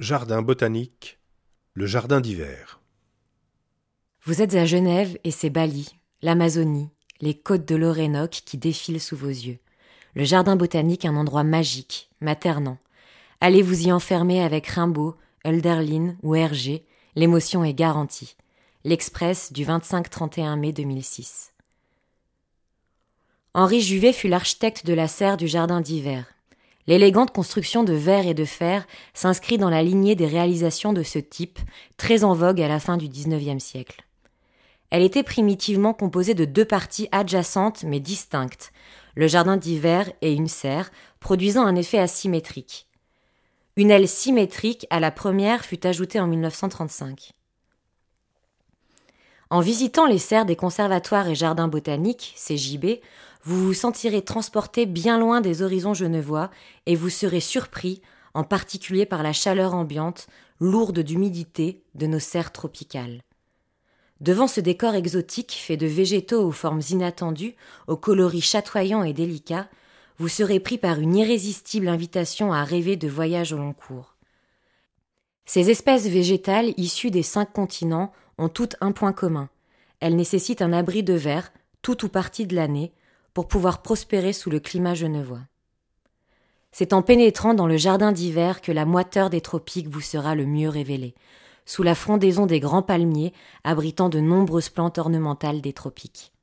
Jardin botanique, le jardin d'hiver. Vous êtes à Genève et c'est Bali, l'Amazonie, les côtes de l'Orénoque qui défilent sous vos yeux. Le jardin botanique, un endroit magique, maternant. Allez vous y enfermer avec Rimbaud, Hölderlin ou Hergé, l'émotion est garantie. L'Express du 25-31 mai 2006. Henri Juvet fut l'architecte de la serre du jardin d'hiver. L'élégante construction de verre et de fer s'inscrit dans la lignée des réalisations de ce type, très en vogue à la fin du XIXe siècle. Elle était primitivement composée de deux parties adjacentes mais distinctes, le jardin d'hiver et une serre, produisant un effet asymétrique. Une aile symétrique à la première fut ajoutée en 1935. En visitant les serres des conservatoires et jardins botaniques, CJB, vous vous sentirez transporté bien loin des horizons genevois et vous serez surpris, en particulier par la chaleur ambiante, lourde d'humidité de nos serres tropicales. Devant ce décor exotique fait de végétaux aux formes inattendues, aux coloris chatoyants et délicats, vous serez pris par une irrésistible invitation à rêver de voyages au long cours. Ces espèces végétales issues des cinq continents ont toutes un point commun. Elles nécessitent un abri de verre, tout ou partie de l'année, pour pouvoir prospérer sous le climat genevois. C'est en pénétrant dans le jardin d'hiver que la moiteur des tropiques vous sera le mieux révélée, sous la frondaison des grands palmiers abritant de nombreuses plantes ornementales des tropiques.